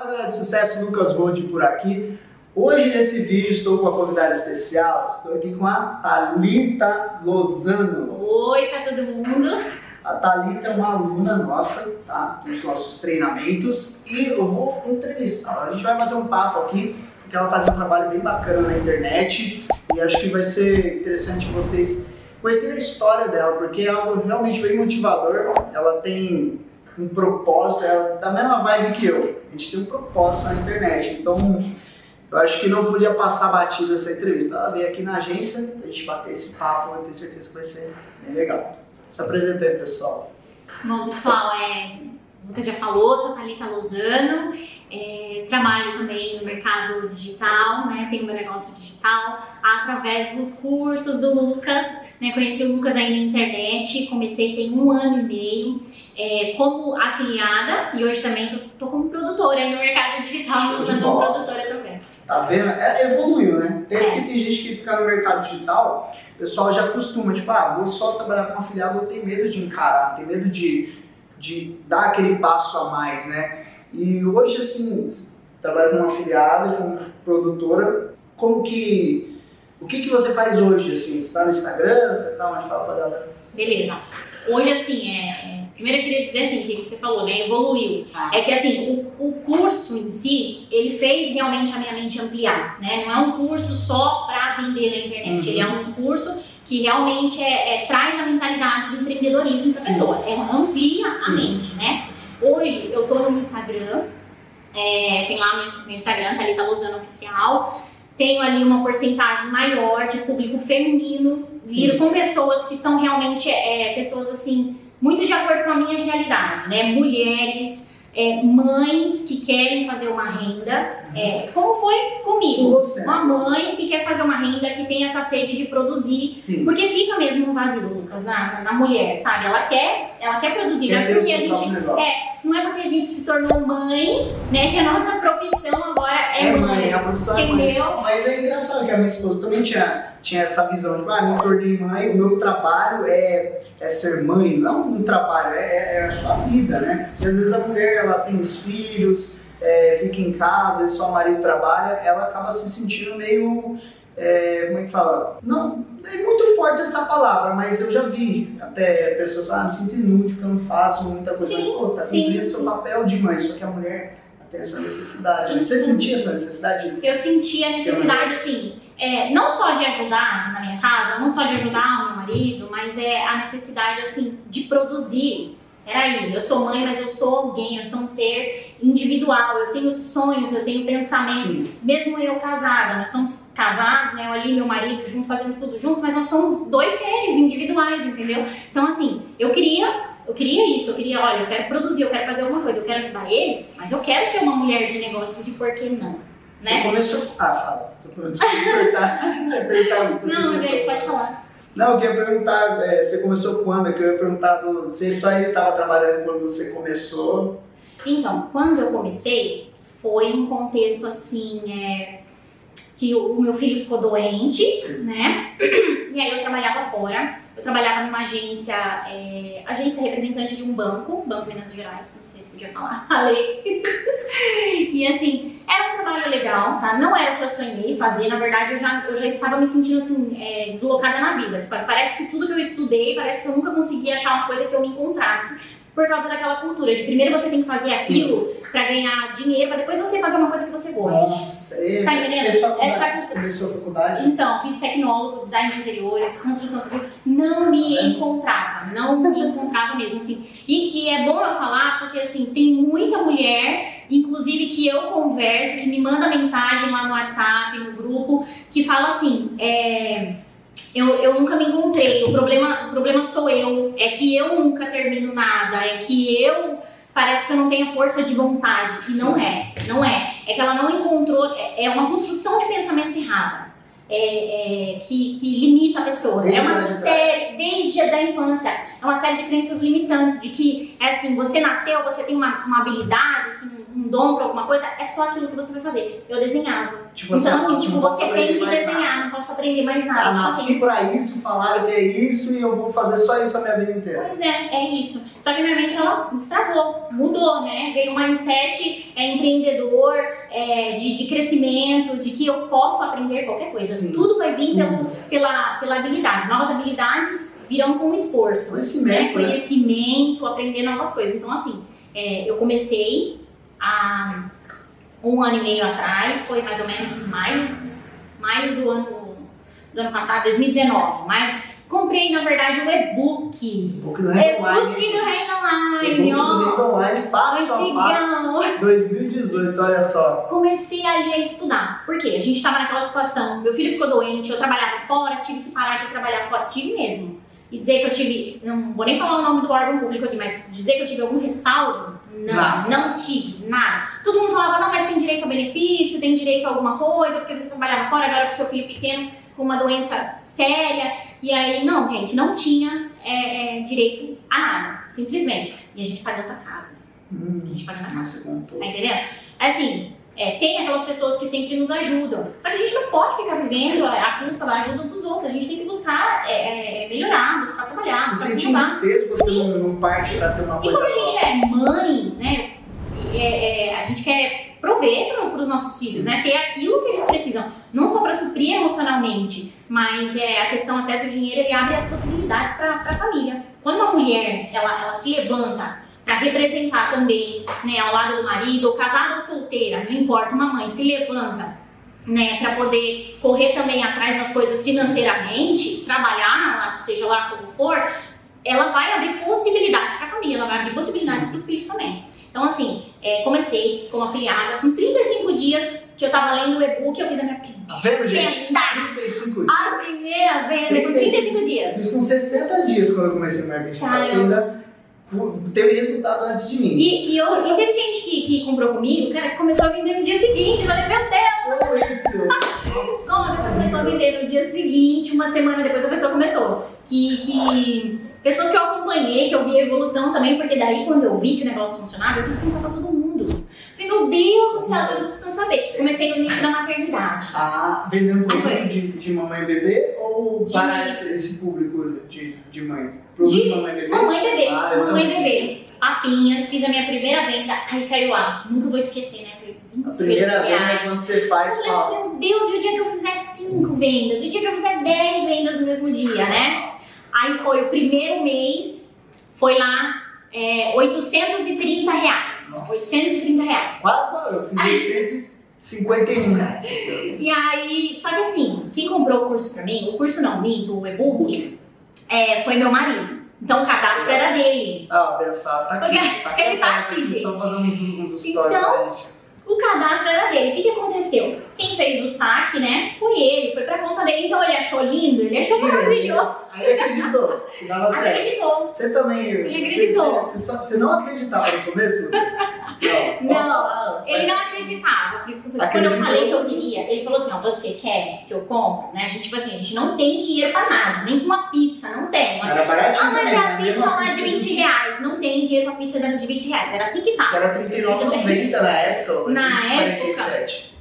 Fala galera de sucesso, Lucas Gold por aqui. Hoje nesse vídeo estou com uma convidada especial, estou aqui com a Thalita Lozano. Oi para todo mundo. A Thalita é uma aluna nossa, tá? Dos nossos treinamentos e eu vou entrevistá-la. A gente vai bater um papo aqui, porque ela faz um trabalho bem bacana na internet e acho que vai ser interessante vocês conhecerem a história dela, porque é algo realmente bem motivador. Ela tem um propósito, ela da mesma vibe que eu. A gente tem um propósito na internet. Então, eu acho que não podia passar batido essa entrevista. Ela veio aqui na agência, a gente bater esse papo, eu tenho certeza que vai ser bem legal. Se apresenta aí, pessoal. Bom, pessoal, é, Lucas já falou, sou Thalita Lozano, é, trabalho também no mercado digital, né, tenho meu negócio digital, através dos cursos do Lucas, né, conheci o Lucas aí na internet, comecei tem um ano e meio é, como afiliada e hoje também tô, tô como produtora aí no mercado digital, usando como produtora também. Tá vendo? É, evoluiu, né? Tem, é. tem gente que fica no mercado digital, o pessoal já costuma, tipo, ah, vou só trabalhar com afiliado, eu tenho medo de encarar, tem medo de, de dar aquele passo a mais, né? E hoje, assim, trabalha com afiliada, com produtora, como que. O que, que você faz hoje, assim? Você tá no Instagram, você tá onde? Fala pra galera. Beleza. Hoje, assim, é, é, primeiro eu queria dizer assim, que você falou, né, evoluiu. Ah. É que, assim, o, o, curso em si, ele fez realmente a minha mente ampliar, né? Não é um curso só para vender na internet, uhum. ele é um curso que realmente é, é traz a mentalidade do empreendedorismo para a pessoa, é, amplia Sim. a mente, né? Hoje eu tô no Instagram, é, tem lá no meu Instagram, Thalita Lozano Oficial, tenho ali uma porcentagem maior de público feminino, vindo com pessoas que são realmente é, pessoas assim, muito de acordo com a minha realidade, né? Mulheres, é, mães que querem fazer uma renda, é, como foi comigo, Você. uma mãe que quer fazer uma renda, que tem essa sede de produzir, Sim. porque fica mesmo um vazio, Lucas, na, na, mulher, sabe? Ela quer, ela quer produzir, quer não é porque a gente, é, não é porque a gente se tornou mãe, né, que a nossa profissão agora é, é mãe, mãe, a profissão entendeu? É mãe. Mas é engraçado que a minha esposa também tinha, tinha essa visão de, ah, me tornei mãe, o meu trabalho é, é ser mãe, não um trabalho, é, é a sua vida, né? E às vezes a mulher, ela tem os filhos, é, fica em casa, e só o marido trabalha, ela acaba se sentindo meio. É, como é que fala? Não, é muito forte essa palavra, mas eu já vi até pessoas falar, ah, me sinto inútil, que eu não faço muita coisa. Sim, Pô, tá cumprindo seu papel de mãe, só que a mulher tem essa necessidade. Né? Você sentia essa necessidade? Eu sentia a necessidade, sim. É, não só de ajudar na minha casa, não só de ajudar o meu marido, mas é a necessidade, assim, de produzir Peraí, eu sou mãe, mas eu sou alguém, eu sou um ser individual, eu tenho sonhos, eu tenho pensamentos. Sim. Mesmo eu casada, nós somos casados, né? Eu ali, meu marido, junto, fazendo tudo junto, mas nós somos dois seres individuais, entendeu? Então, assim, eu queria. Eu queria isso, eu queria, olha, eu quero produzir, eu quero fazer alguma coisa, eu quero ajudar ele, mas eu quero ser uma mulher de negócios e por que não? Você né? começou. Ah, fala. Desculpa, perguntar. Não, mas pode falar. Não, eu queria perguntar, é, você começou quando? Eu queria perguntar, do, você só estava trabalhando quando você começou? Então, quando eu comecei, foi um contexto assim, é, que o, o, meu filho ficou doente, né? E aí eu trabalhava fora, eu trabalhava numa agência, é, agência representante de um banco, Banco Minas Gerais, não sei se podia falar, falei. e assim, era um trabalho legal, tá? Não era o que eu sonhei fazer, na verdade eu já, eu já estava me sentindo assim, é, deslocada na vida. Parece que tudo que eu estudei, parece que eu nunca conseguia achar uma coisa que eu me encontrasse por causa daquela cultura de primeiro você tem que fazer aquilo para ganhar dinheiro, para depois você fazer uma coisa que você gosta. Nossa, é, tá entendendo? Essa começou a faculdade? Então, fiz tecnólogo, design de interiores, construção civil, não me é. encontrava, não me encontrava mesmo, assim. E, e, é bom eu falar porque, assim, tem muita mulher, inclusive que eu converso, que me manda mensagem lá no WhatsApp, no grupo, que fala assim, é eu, eu nunca me encontrei. O problema, o problema sou eu. É que eu nunca termino nada. É que eu parece que eu não tenho força de vontade. E não é. Não é. É que ela não encontrou. É, é uma construção de pensamentos errada. É, é, que, que, limita a pessoa. Desde é uma série, desde a da infância, é uma série de crenças limitantes, de que é assim, você nasceu, você tem uma, uma habilidade, assim, um dom para alguma coisa, é só aquilo que você vai fazer. Eu desenhava. Tipo assim, então, assim, não tipo, você tem que desenhar, nada. não posso aprender mais nada. Ah, Tipo nasci assim, pra isso, falaram que é isso e eu vou fazer só isso a minha vida inteira. Pois é, é isso. Só que minha mente ela destravou, mudou, né? Veio um mindset é, empreendedor, é, de, de crescimento, de que eu posso aprender qualquer coisa. Sim. Tudo vai vir pelo, Uhum. pela, pela habilidade. Novas habilidades virão com esforço. Conhecimento, né? né? Conhecimento, aprender novas coisas. Então, assim, é, eu comecei há um ano e meio atrás, foi mais ou menos maio, maio do ano, do ano passado, 2019. Maio. Comprei, na verdade, o e-book. Um pouco do Reino Online. E-book do. Reino pouco Online, do ó. Reino Online, passo a passo. Antigão. 2018, olha só. Comecei ali a estudar. Por quê? A gente estava naquela situação. Meu filho ficou doente, eu trabalhava fora, tive que parar de trabalhar fora. Tive mesmo. E dizer que eu tive, não vou nem falar o nome do órgão público aqui, mas dizer que eu tive algum respaldo, não, Nada. não tive, nada. Todo mundo falava, não, mas tem direito a benefício, tem direito a alguma coisa, porque você trabalhava fora, agora com seu filho pequeno, com uma doença séria. E aí, não, gente, não tinha é, é, direito a nada, simplesmente. E a gente pagando a casa, a Hum, gente pagando a casa. contou. Tá entendendo? Assim, é, tem aquelas pessoas que sempre nos ajudam. Só que a gente não pode ficar vivendo a custa da ajuda dos outros. A gente tem que buscar é, é, melhorar, buscar trabalhar, Se buscar inovar. você não, não parte pra ter uma E coisa como a gente é mãe, né? é, é, a gente quer prover para os nossos filhos, né? Ter aquilo que eles precisam. Não só para suprir emocionalmente, mas é, a questão até do dinheiro, ele abre as possibilidades para a família. Quando uma mulher, ela, ela se levanta para representar também, né, ao lado do marido, ou casada ou solteira, não importa, uma mãe se levanta, né, para poder correr também atrás das coisas financeiramente, trabalhar, seja lá como for, ela vai abrir possibilidades para a família, ela vai abrir possibilidades para os filhos também. Então, assim, é, comecei como afiliada, com 35 dias que eu estava lendo o e-book, eu fiz a minha primeira Tá vendo, gente? venda. 35 dias. A primeira venda com 35 Eu dias. fiz com 60 dias quando eu comecei o marketing. Caramba. Você ainda teve resultado antes de mim. E, e, eu, e teve gente que, que comprou comigo, cara, que começou a vender no dia seguinte. Eu falei, meu Deus! Como isso? Nossa, a pessoa começou a vender no dia seguinte, uma semana depois a pessoa começou. Que, que pessoas que eu acompanhei, que eu vi a evolução também, porque daí quando eu vi que o negócio funcionava, eu quis contar pra todo mundo. Falei, meu Deus do céu, as pessoas precisam saber. Comecei no nicho da maternidade. Ah, vendendo de, de mamãe e bebê ou De- para esse, esse público de, de mães? Produto de, mamãe bebê? Mamãe bebê, Ah, mamãe bebê. Papinhas, fiz a minha primeira venda, aí caiu lá. Nunca vou esquecer, né? A 26 primeira venda é reais. quando você faz, Eu fala. meu Deus, e o dia que eu fizer 5 vendas? E o dia que eu fizer 10 vendas no mesmo dia, né? Aí foi o primeiro mês, foi lá é, 830 reais. Nossa. 830 reais. Quase eu fiz 851 reais. E aí, só que assim, quem comprou o curso pra mim, o curso não, minto, o e-book, é, foi meu marido. Então o cadastro era dele. Ah, abençoado tá aqui. Porque Tá ele tá aqui, aqui. só fazendo uns, uns stories Então. O cadastro era dele. O que, que aconteceu? Quem fez o saque, né? Foi ele, foi pra conta dele. Então ele achou lindo, ele achou maravilhoso. Aí ele acreditou que dava certo. Acreditou. Você também. Ele você- acreditou. Você, você não acreditava no começo? Não. Não, Ah, Ele faz- não acreditava. porque Quando eu falei que eu queria, ele falou assim: ó, você quer que eu compre? Né? A gente, tipo assim, a gente não tem dinheiro pra nada, nem com uma pizza, não tem. Era baratinho Ah, mas a né? Pizza lá assim, é de 20 reais. Não tem dinheiro pra pizza de 20 reais. Era assim que tava. Era R$39,90 na época. Na 47.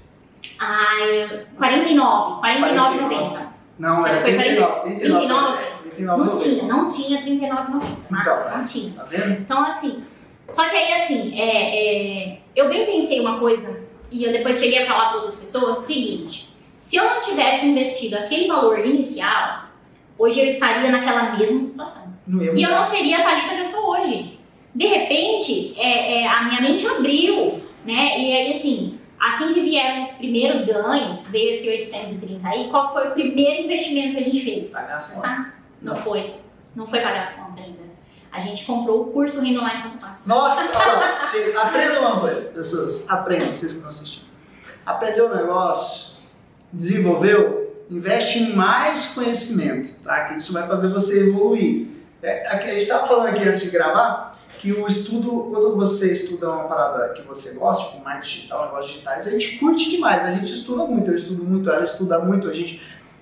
Ai, 49, 49,90. Não, era Acho que foi 39. 39. 39. Não tinha, não tinha 39,90. Então, Não tinha. Tá vendo? Então, assim, só que aí, assim, é, é, eu bem pensei uma coisa, e eu depois cheguei a falar para outras pessoas, seguinte, se eu não tivesse investido aquele valor inicial, hoje eu estaria naquela mesma situação. Não ia E eu não seria a Thalita que eu sou hoje. De repente, é, é, a minha mente abriu, né, e aí, assim, assim que vieram os primeiros ganhos, veio esse 830 aí, qual foi o primeiro investimento que a gente fez? Pagar as contas. Tá? Não foi. Não foi pagar as contas ainda. A gente comprou o curso Rindo Online Passo a. Nossa, olha chega. aprenda uma coisa, pessoas. Aprendam, vocês que estão assistindo. Aprendeu o negócio, desenvolveu, investe em mais conhecimento, tá? Que isso vai fazer você evoluir. É, a gente estava falando aqui antes de gravar que o estudo, quando você estuda uma parada que você gosta, tipo marketing digital, negócios digitais, a gente curte demais, a gente estuda muito, eu estudo muito, ela estuda muito, a gente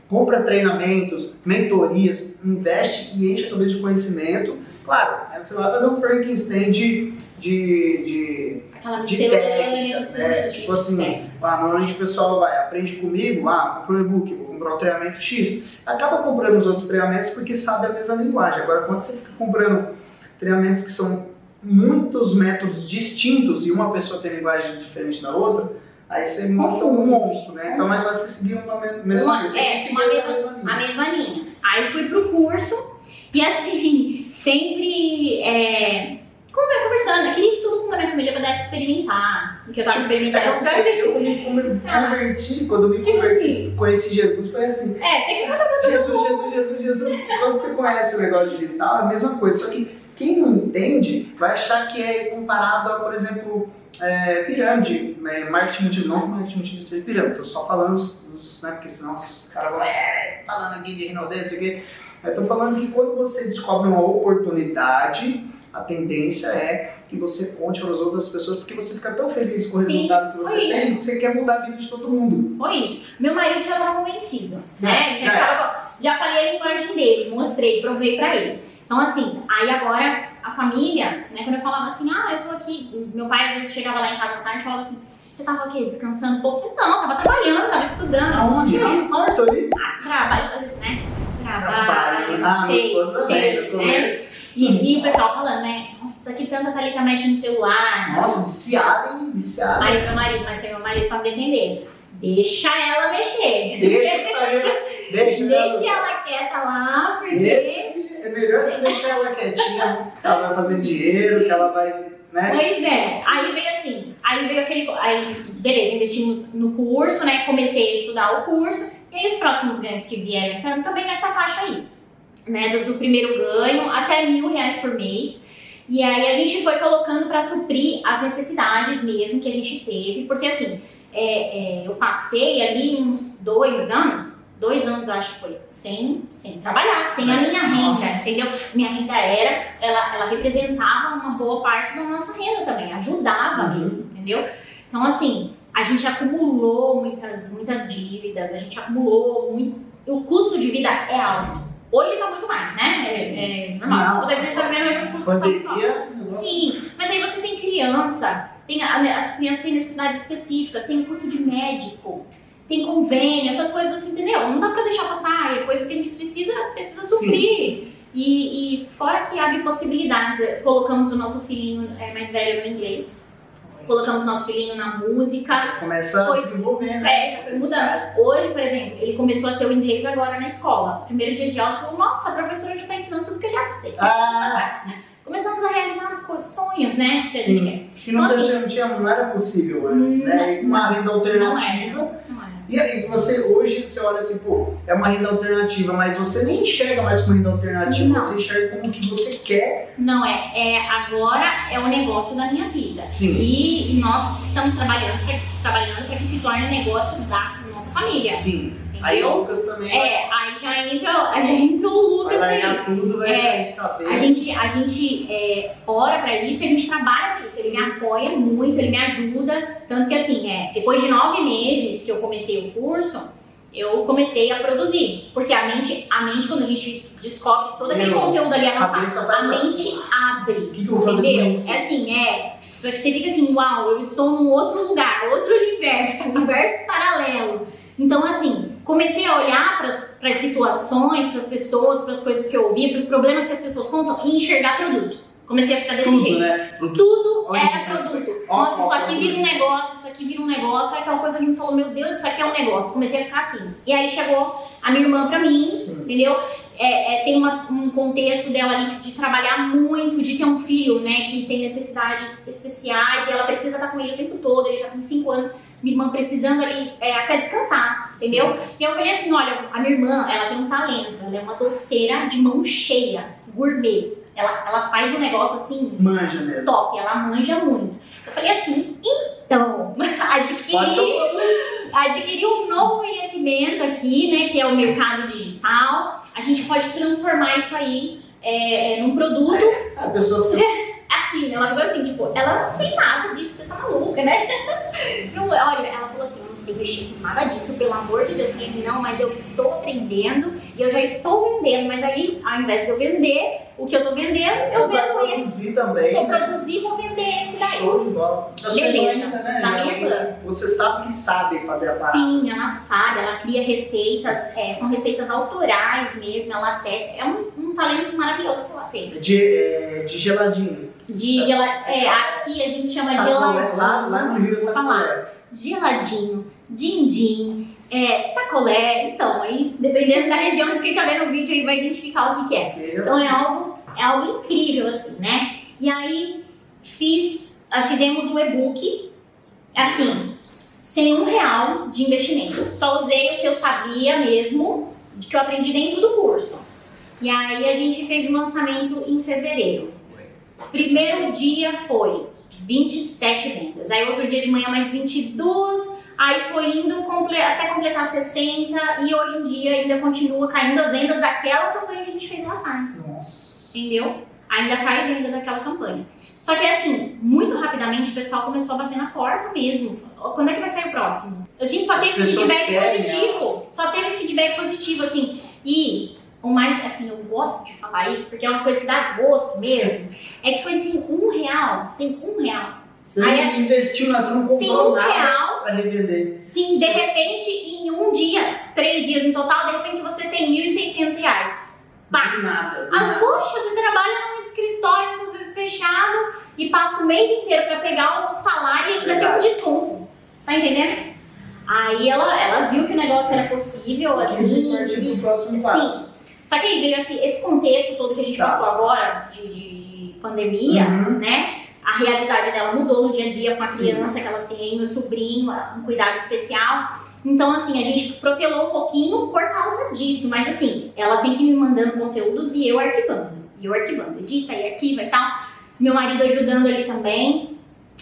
compra treinamentos, mentorias, investe e enche a cabeça de conhecimento. Claro, né, você vai fazer um Frankenstein de, de, de aquela de técnicas, né? Tipo assim, ah, normalmente o pessoal vai, aprende comigo, ah, compra o e-book, vou comprar o treinamento X. Acaba comprando os outros treinamentos porque sabe a mesma linguagem. Agora, quando você fica comprando treinamentos que são muitos métodos distintos e uma pessoa tem linguagem diferente da outra, aí você monta um monstro, né? Então, mas você seguir uma me- mesma linha. É, uma mesma- a mesma linha. Aí fui pro curso e assim, sempre é, como eu conversando, eu queria que tudo com a minha família pudesse experimentar o que eu tava Tipo, É que eu experimentando. sei, eu me me converti, quando me Tipo converti, assim. conheci Jesus, foi assim, É, tem que Jesus, Jesus, Jesus, Jesus. Quando você conhece o negócio digital, é a mesma coisa. Só que quem não entende vai achar que é comparado a, por exemplo, é, pirâmide, né, marketing multinível. Não marketing multinível seja pirâmide, tô só falando os, os né, porque senão os caras vão, é, falando aqui de Rinodê, não sei o quê. Eu tô falando que quando você descobre uma oportunidade, a tendência é que você conte para as outras pessoas, porque você fica tão feliz com o Sim, resultado que você tem, que você quer mudar a vida de todo mundo. Foi isso. Meu marido já estava convencido, né? É, Já, é. tava- já falei a linguagem dele, mostrei, provei pra ele. Então, assim, aí agora a família, né, quando eu falava assim, ah, eu tô aqui, meu pai às vezes chegava lá em casa à tarde e falava assim, você tava aqui descansando um pouco? Não, tava trabalhando, tava estudando. Aonde? No quarto ali. Ah, trabalho, às vezes, né? Trabalho. Trabalho, Ah, minha sei, esposa também, no né? começo. E, e o pessoal falando, né? Nossa, que tanta Thalita mexe no celular. Nossa, viciada, hein? Viciada. Aí meu marido, mas tem meu marido pra me defender. Deixa ela mexer. Deixa, deixa, deixa, Deixa ela quieta lá, porque. É melhor você deixar ela quietinha, ela vai fazer dinheiro, que ela vai, né? Pois é, aí veio assim, aí veio aquele. Aí, beleza, investimos no curso, né? Comecei a estudar o curso, e aí os próximos ganhos que vieram entrando também nessa faixa aí, né? Do, do primeiro ganho até mil reais por mês. E aí a gente foi colocando para suprir as necessidades mesmo que a gente teve, porque assim, é, é, eu passei ali uns dois anos, dois anos acho que foi, sem, sem trabalhar, sem a minha renda, Nossa. entendeu? Minha renda era, ela, ela representava uma boa parte da nossa renda também, ajudava Uhum. mesmo, entendeu? Então, assim, a gente acumulou muitas, muitas dívidas, a gente acumulou muito. O custo de vida é alto. Hoje tá muito mais, né? É, é normal. Não. Vez que a gente tá vivendo hoje o custo tá. Pandemia, negócio- Sim, mas aí você tem criança, tem as crianças têm necessidades específicas, tem curso de médico, tem convênio, essas coisas assim, entendeu? Não dá pra deixar passar, é coisa que a gente precisa, precisa suprir. E, e fora que abre possibilidades, eh, colocamos o nosso filhinho eh, mais velho no inglês, colocamos o nosso filhinho na música, Começa a Pois, desenvolver, né? é, já foi mudando. Hoje, por exemplo, ele começou a ter o inglês agora na escola. Primeiro dia de aula, ele falou, nossa, a professora já tá ensinando tudo que eu já sei. Ah, Começamos a realizar sonhos, né, que a Sim. gente quer. que não, Então, tinha, não, tinha, não era possível antes, né? Uma renda alternativa. E aí você hoje você olha assim, pô, é uma renda alternativa, mas você nem enxerga mais como renda alternativa, Não. você enxerga como que você quer. Não é. é. Agora é o negócio da minha vida. Sim. E nós estamos trabalhando para trabalhando para que se torne o negócio da nossa família. Sim. Aí o Entendeu? Lucas também É, aí já entra, aí entra o vai Lucas aí. largar tudo, vai É. de cabeça. A gente, a gente é, ora pra isso e a gente trabalha pra isso. Ele me apoia muito, ele me ajuda. Tanto que, assim, é, depois de nove meses que eu comecei o curso, eu comecei a produzir. Porque a mente, a mente quando a gente descobre todo aquele Meu, conteúdo ali a avançado, a mente abre. O que, que eu vou fazer Entendeu? com isso? É assim, é. Você fica assim, uau, eu estou num outro lugar, outro universo, universo paralelo. Então, assim, comecei a olhar para as situações, para as pessoas, para as coisas que eu ouvia, para os problemas que as pessoas contam e enxergar produto. Comecei a ficar desse Tudo, jeito. né? Produto. Tudo Olha era produto. Ó, Nossa, ó, isso aqui ó, vira um negócio, isso aqui vira um negócio. Aí aquela coisa que me falou, meu Deus, isso aqui é um negócio. Comecei a ficar assim. E aí chegou a minha irmã pra mim, Sim. entendeu? É, é, tem uma- um contexto dela ali de trabalhar muito, de ter um filho, né, que tem necessidades especiais e ela precisa estar com ele o tempo todo, ele já tem 5 anos, minha irmã precisando ali é, até descansar, entendeu? E eu falei assim, olha, a minha irmã, ela tem um talento, ela é uma doceira de mão cheia, gourmet. Ela, ela faz um negócio assim, Manja mesmo. top, ela manja muito. Eu falei assim, então, adquiri adquirir um novo conhecimento aqui, né, que é o mercado digital. A gente pode transformar isso aí é, num produto A pessoa assim, ela ficou assim, tipo, ela não sei nada disso, você tá maluca, né? Não, olha, ela falou assim, eu não sei mexer com nada disso, pelo amor de Deus. Eu falei, não, mas eu estou aprendendo e eu já estou vendendo, mas aí, ao invés de eu vender, o que eu tô vendendo, eu vendo esse. produzir também. Vou né? produzir, vou vender esse daí. Show de bola. Sua Beleza. né? Da minha irmã. Você sabe que sabe fazer a parada. Sim, ela sabe, ela cria receitas, é, são receitas autorais mesmo, ela testa. É um, um talento maravilhoso que ela tem. De, é, de geladinho. De gela, é, aqui a gente chama Sacolé, geladinho. lá, lá no Rio é falar. sacolé. geladinho, din-din, é, sacolé. Então, aí, dependendo da região de quem tá vendo o vídeo, aí vai identificar o que, que é. Então é algo, é algo incrível, assim, né? E aí fiz, ah, fizemos o e-book, assim, sem um real de investimento. Só usei o que eu sabia mesmo, de que eu aprendi dentro do curso. E aí a gente fez o lançamento em fevereiro. Primeiro dia foi 27 vendas. Aí outro dia de manhã mais 22. Aí foi indo comple- até completar 60 e hoje em dia ainda continua caindo as vendas daquela campanha que a gente fez lá atrás. Nossa. Entendeu? Ainda cai venda daquela campanha. Só que assim, muito rapidamente o pessoal começou a bater na porta mesmo. Quando é que vai sair o próximo? A gente só As teve feedback querem, positivo. Só teve feedback positivo, assim. E o mais, assim, eu gosto de falar isso, porque é uma coisa que dá gosto mesmo. É que foi assim, um real, sem um real. Você Aí investiu, não Sem comprou um nada real, pra revender. sim, de repente, em um dia, três dias no total, de repente você tem 1.600 reais. Pá. Do nada. do As nada. poxa, você trabalha num escritório, muitas vezes fechado, e passa o mês inteiro pra pegar o salário e ainda Verdade. tem um desconto. Tá entendendo? Aí ela, ela viu que o negócio era possível, assim, e- pro próximo sim. passo. Só que aí veio assim, esse contexto todo que a gente Tá. passou agora, de, de- de pandemia, Uhum. né? A realidade dela mudou no dia a dia com a Sim. criança que ela tem, o sobrinho, um cuidado especial. Então, assim, a gente protelou um pouquinho por causa disso. Mas, assim, ela sempre me mandando conteúdos e eu arquivando. E eu arquivando. Edita e arquiva e tal. Meu marido ajudando ali também.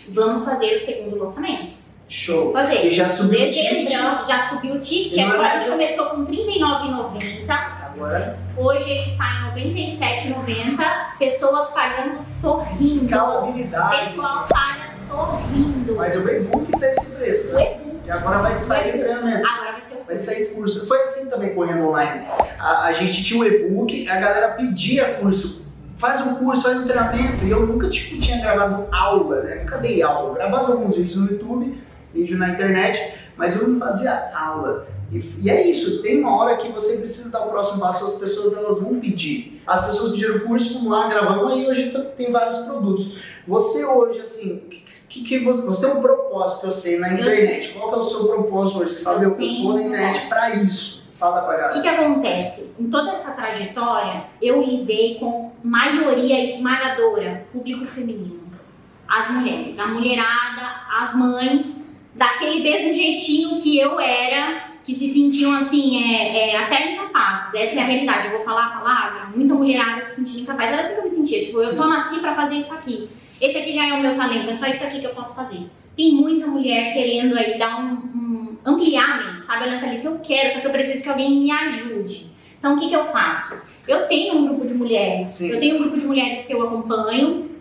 Vamos fazer o segundo lançamento. Show. Vamos fazer. E já subiu o ticket. Dezembro, já subiu o ticket. Agora a mais gente começou com R$ 39,90. Agora, Hoje ele está em R$ 97,90. Pessoas pagando sorrindo. escalabilidade. Pessoal paga sorrindo. Mas o e-book tá esse preço, O né? E agora vai sair entrando, né? Agora vai ser o Vai sair curso. Foi assim também correndo online. A, a gente tinha um e-book, a galera pedia curso. Faz um curso, faz um treinamento. E eu nunca tipo, tinha gravado aula, né? Nunca dei aula. Eu gravava alguns vídeos no YouTube, vídeo na internet, mas eu não fazia aula. E, e é isso, tem uma hora que você precisa dar o próximo passo, as pessoas elas vão pedir. As pessoas pediram curso, vamos lá, gravamos, aí hoje tá- tem vários produtos. Você hoje, assim, que, que você, você tem um propósito, eu sei, na internet. Qual que é o seu propósito hoje? Você fala, Eu vou na internet pra isso. Fala pra O galera. que, que acontece? Em toda essa trajetória, eu lidei com maioria esmagadora, público feminino. As mulheres, a mulherada, as mães, daquele mesmo jeitinho que eu era, que se sentiam assim, é, é, até incapazes. Essa é a realidade. Eu vou falar a palavra, muita mulherada se sentindo incapaz. Era assim que eu me sentia, tipo, eu Sim. só nasci pra fazer isso aqui. Esse aqui já é o meu talento, é só isso aqui que eu posso fazer. Tem muita mulher querendo aí dar um, um ampliar sabe? Olhando ali que eu quero, só que eu preciso que alguém me ajude. Então o que, que eu faço? Eu tenho um grupo de mulheres, Sim. eu tenho um grupo de mulheres que eu acompanho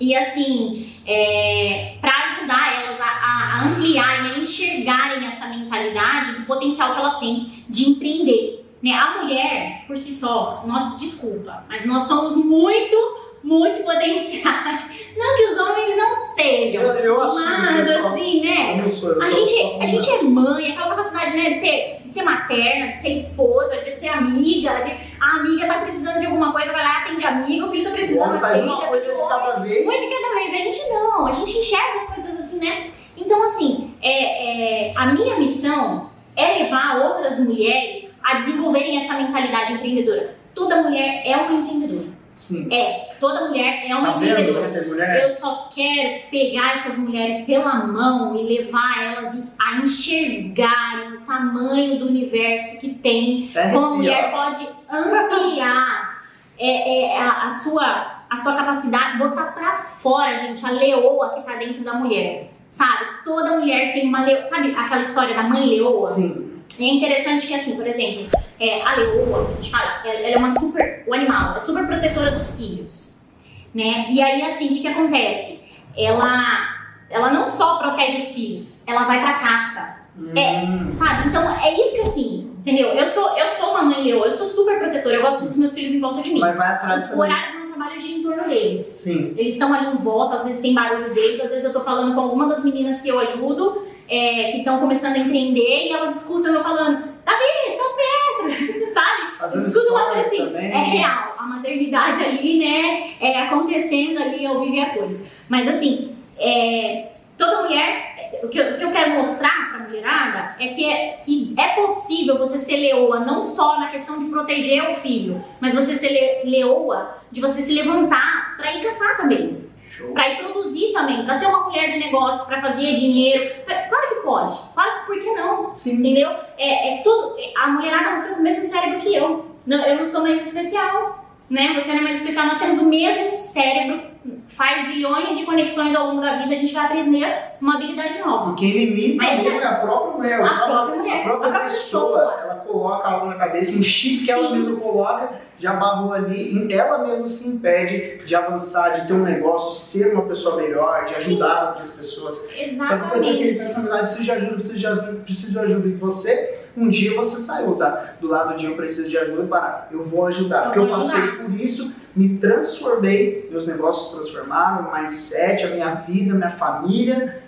e assim, é, para ajudar elas a, a- ampliarem, a enxergarem essa mentalidade do potencial que elas têm de empreender. Né? A mulher, por si só, nossa, desculpa, mas nós somos muito multipotenciais. Não que os homens não sejam, Eu, eu mas pessoal. assim, né? Eu sou, eu A gente, só a gente é mãe, aquela capacidade né, de, ser, de ser materna, de ser esposa, de ser amiga, de a amiga tá precisando de alguma coisa, vai lá, atende a amiga, o filho tá precisando, faz uma coisa de cada vez. uma de cada vez, a gente não, a gente enxerga as coisas assim, né? Então, assim, é, é, a minha missão é levar outras mulheres a desenvolverem essa mentalidade empreendedora. Toda mulher é uma empreendedora. Sim. É, toda mulher é uma Tá empreendedora. mulher? Eu só quero pegar essas mulheres pela mão e levar elas a enxergarem o tamanho do universo que tem É como a mulher pode ampliar é, é, a, a sua, a sua capacidade, botar pra fora, gente, a leoa que tá dentro da mulher. Sabe? Toda mulher tem uma leoa. Sabe aquela história da mãe leoa? Sim. E é interessante que, assim, por exemplo, é, a leoa, a gente fala, ela é uma super. O animal, ela é super protetora dos filhos. Né? E aí, assim, o que, que acontece? Ela ela não só protege os filhos, ela vai pra caça. É, Hum. sabe? Então é isso que eu sinto, entendeu? Eu sou, eu sou uma mãe leoa, eu sou super protetora, eu gosto dos meus filhos em volta de mim. Mas vai atrás. Trabalho gira em torno deles. Sim. Eles estão ali em volta, às vezes tem barulho deles, às vezes eu tô falando com alguma das meninas que eu ajudo, é, que estão começando a empreender, e elas escutam eu falando, Davi, São Pedro, sabe? Escutam uma coisa stories assim, também. é real, a maternidade ali, né, é acontecendo ali ao vivo e a coisa. Mas assim, é, toda mulher, o que, eu, o que eu quero mostrar pra mulherada é que, é que é possível você ser leoa, não só na questão de proteger o filho, mas você ser le- leoa de você se levantar pra ir caçar também. Pra ir produzir também, pra ser uma mulher de negócio, pra fazer dinheiro. Claro que pode, claro que por que não? Sim. Entendeu? É, é tudo. A mulherada nasceu com o mesmo cérebro que eu. Não, eu não sou mais especial. Né? Você não é mais especial. Nós temos o mesmo cérebro, faz zilhões de conexões ao longo da vida, a gente vai aprender uma habilidade nova. Quem limita Mas mesmo é a própria mulher. A própria mulher, A própria, a própria pessoa, pessoa. ela coloca algo na cabeça, um chip que ela Sim. mesma coloca, já barrou ali, ela mesma se impede de avançar, de ter um negócio, de ser uma pessoa melhor, de ajudar outras pessoas. Só que tem aquele Exatamente. pensamento, ah, preciso de ajuda, preciso de ajuda, preciso de ajuda. E você, um dia você saiu da, do lado de eu preciso de ajuda para eu vou ajudar. Eu Porque eu passei ajudar. por isso, me transformei, meus negócios transformaram, o mindset, a minha vida, minha família.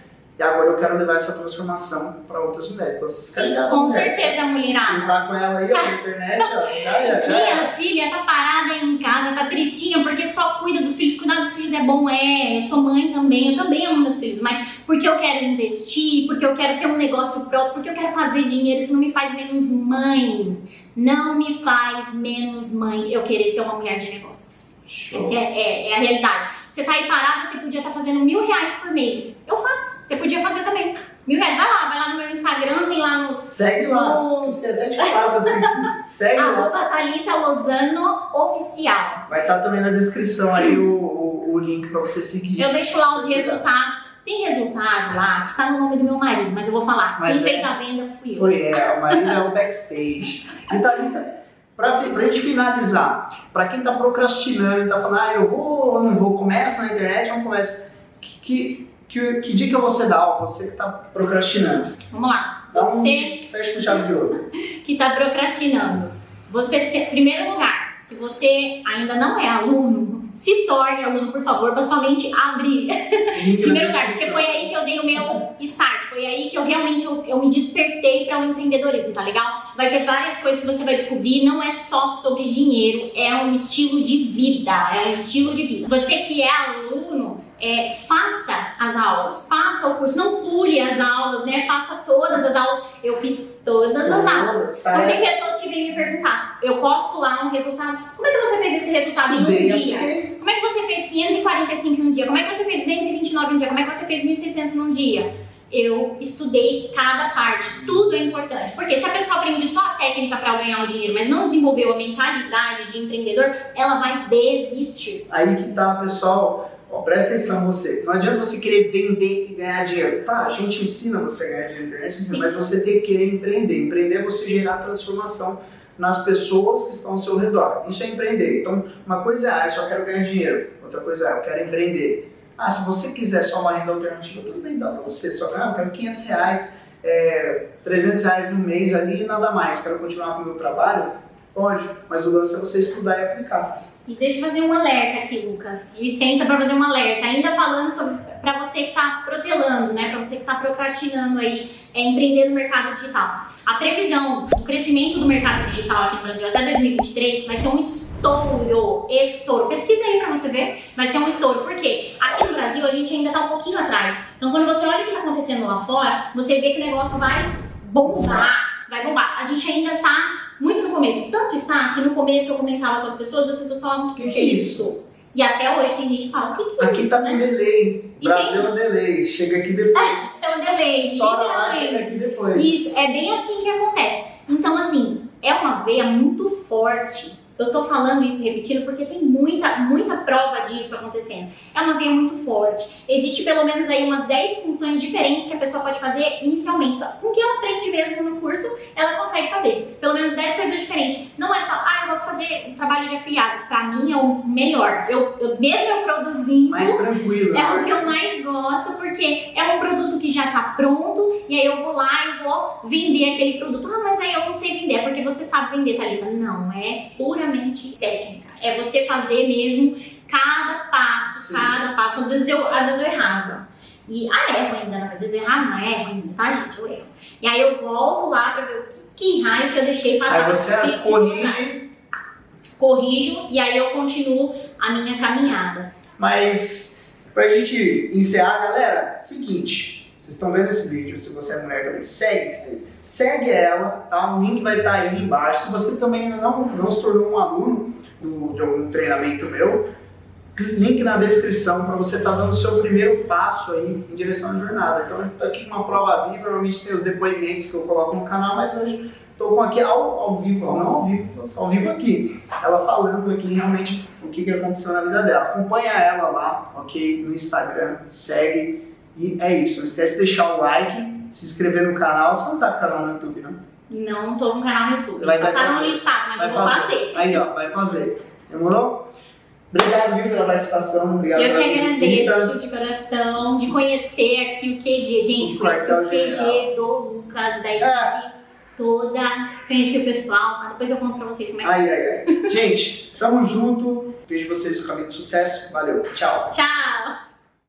E agora eu quero levar essa transformação para outras mulheres. Então, Sim, ligado, com mulher. certeza, mulherada. Usar com ela aí, ó, na internet, ó, já é, já é. Minha filha tá parada aí em casa, tá tristinha porque só cuida dos filhos. Cuidar dos filhos é bom, é. Eu sou mãe também, eu também amo meus filhos, mas porque eu quero investir, porque eu quero ter um negócio próprio, porque eu quero fazer dinheiro, isso não me faz menos mãe. Não me faz menos mãe eu querer ser uma mulher de negócios. Show. Essa é, é- é a realidade. Você tá aí parada, você podia estar fazendo mil reais por mês. Eu faço, você podia fazer também. Mil reais, vai lá, vai lá no meu Instagram, tem lá nos Segue lá, Nossa. esqueci até falar pra você. Segue lá. Thalita Lozano Oficial. Vai estar também na descrição aí o, o, o link para você seguir. Eu deixo lá os resultados. Tem resultado lá que tá no nome do meu marido, mas eu vou falar. Mas Quem é. fez a venda fui eu. Foi, é, o marido é o backstage. E Thalita, pra, fi- pra gente finalizar, pra quem tá procrastinando e tá falando, ah, eu vou ou não vou, começa na internet, não começa. Que, que, que, que dica você dá, ó, você que tá procrastinando? Vamos lá. Dá um Você fecha com chave de ouro. que tá procrastinando. Você, se, primeiro lugar, se você ainda não é aluno, se torne aluno, por favor, para sua mente abrir. Na primeiro lugar, porque foi aí que eu dei o meu start, foi aí que eu realmente eu, eu me despertei para o empreendedorismo, tá legal? Vai ter várias coisas que você vai descobrir, não é só sobre dinheiro, é um estilo de vida, é um estilo de vida. Você que é aluno, é, faça as aulas, faça o curso, não pule as aulas, né? Faça todas as aulas. Eu fiz todas as aulas. Então tem pessoas que vêm me perguntar, eu posto lá um resultado. Como é que você fez esse resultado em um dia? Como é que você fez 545 num dia? Como é que você fez 229 num dia? Como é que você fez 1600 num dia? Eu estudei cada parte, tudo é importante. Porque se a pessoa aprende só a técnica para ganhar o dinheiro, mas não desenvolveu a mentalidade de empreendedor, ela vai desistir. Aí que tá, pessoal. Ó, presta atenção você. Não adianta você querer vender e ganhar dinheiro. Tá, a gente ensina você a ganhar dinheiro internet, Sim. mas você tem que querer empreender. Empreender é você gerar transformação nas pessoas que estão ao seu redor. Isso é empreender. Então, uma coisa é, ah, eu só quero ganhar dinheiro. Outra coisa é, eu quero empreender. Ah, se você quiser só uma renda alternativa, tudo bem, dá pra você. Só que, ah, eu quero 500 reais, é, 300 reais no mês ali e nada mais. Quero continuar com o meu trabalho? Pode, mas o lance é você estudar e aplicar. E deixa eu fazer um alerta aqui, Lucas. Licença para fazer um alerta. Ainda falando sobre para você que está protelando, né? Para você que está procrastinando aí, é, empreender no mercado digital. A previsão do crescimento do mercado digital aqui no Brasil até 2023 vai ser um estouro, estouro. Pesquisa aí para você ver, vai ser um estouro. Por quê? Aqui no Brasil a gente ainda está um pouquinho atrás. Então quando você olha o que está acontecendo lá fora, você vê que o negócio vai bombar, vai bombar. A gente ainda está muito no começo. Tanto está que no começo eu comentava com as pessoas, as pessoas falavam, o que, que é isso? E até hoje tem gente que fala, o que, que é Aqui isso? tá né? com delay. E Brasil é um delay. Chega aqui depois. É um delay, Estoura lá, chega aqui depois. Isso, é bem assim que acontece. Então, assim, é uma veia muito forte. Eu tô falando isso repetindo porque tem muita, muita prova disso acontecendo. É uma veia muito forte. Existe pelo menos aí umas 10 funções diferentes que a pessoa pode fazer inicialmente. Só com o que ela aprende mesmo no curso, ela consegue fazer. Pelo menos 10 coisas diferentes. Não é só, ah, eu vou fazer um trabalho de afiliado. Pra mim é o melhor. Eu, eu mesmo eu produzindo. Mais tranquilo. É o que eu mais gosto, porque é um produto que já tá pronto, e aí eu vou lá e vou vender aquele produto. Ah, mas aí eu não sei vender, é porque você sabe vender, Thalita. Não, é puramente técnica. É você fazer mesmo cada passo, Sim. cada passo. Às vezes eu, às vezes eu errava. E, ah, erro ainda, né? às vezes eu errava, não erro ainda, tá, gente? Eu erro. E aí eu volto lá pra ver o que, que raio que eu deixei passar. Aí você corrige. Corrijo e aí eu continuo a minha caminhada. Mas, pra gente encerrar, galera, seguinte. Vocês estão vendo esse vídeo, se você é mulher também, segue vídeo. Segue ela, tá? O link vai estar aí embaixo. Se você também ainda não, não se tornou um aluno do, de algum treinamento meu, link na descrição para você estar tá dando o seu primeiro passo aí em direção à jornada. Então, estou aqui com uma prova viva, normalmente tem os depoimentos que eu coloco no canal, mas hoje estou com aqui ao, ao vivo, não ao vivo, ao vivo aqui, ela falando aqui realmente o que, que aconteceu na vida dela. Acompanha ela lá, ok? No Instagram, segue e é isso. Não esquece de deixar o like, se inscrever no canal. Você não tá com canal no YouTube, não? Não tô com canal no YouTube. Vai, Só vai tá no listado, mas vai eu vou fazer. fazer. Aí, ó, vai fazer. Demorou? Obrigado, viu, pela participação. Obrigado Eu que agradeço de coração, de conhecer aqui o QG. Gente, conheci o QG geral. do Lucas, da equipe é. Toda. Conheci o pessoal, tá? depois eu conto pra vocês como é que ai, ai, ai. Gente, tamo junto. Vejo vocês no caminho do sucesso. Valeu. Tchau. Tchau.